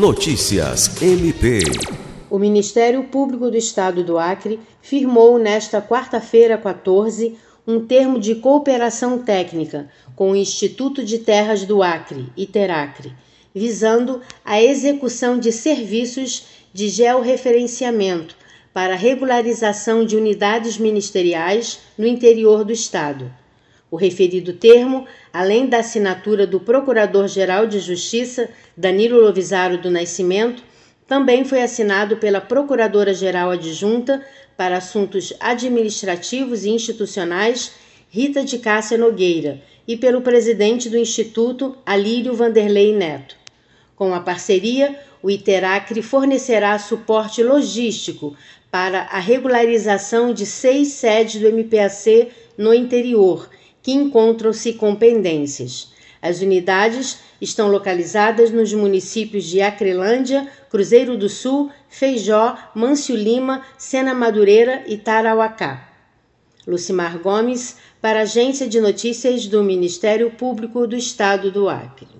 Notícias MP. O Ministério Público do Estado do Acre firmou nesta quarta-feira, 14, um termo de cooperação técnica com o Instituto de Terras do Acre, ITERACRE, visando a execução de serviços de georreferenciamento para regularização de unidades ministeriais no interior do Estado. O referido termo, além da assinatura do Procurador-Geral de Justiça, Danilo Lovisaro do Nascimento, também foi assinado pela Procuradora-Geral Adjunta para Assuntos Administrativos e Institucionais, Rita de Cássia Nogueira, e pelo presidente do Instituto, Alírio Vanderlei Neto. Com a parceria, o Iteracre fornecerá suporte logístico para a regularização de seis sedes do MPAC no interior, que encontram-se com pendências. As unidades estão localizadas nos municípios de Acrelândia, Cruzeiro do Sul, Feijó, Mâncio Lima, Sena Madureira e Tarauacá. Lucimar Gomes, para a Agência de Notícias do Ministério Público do Estado do Acre.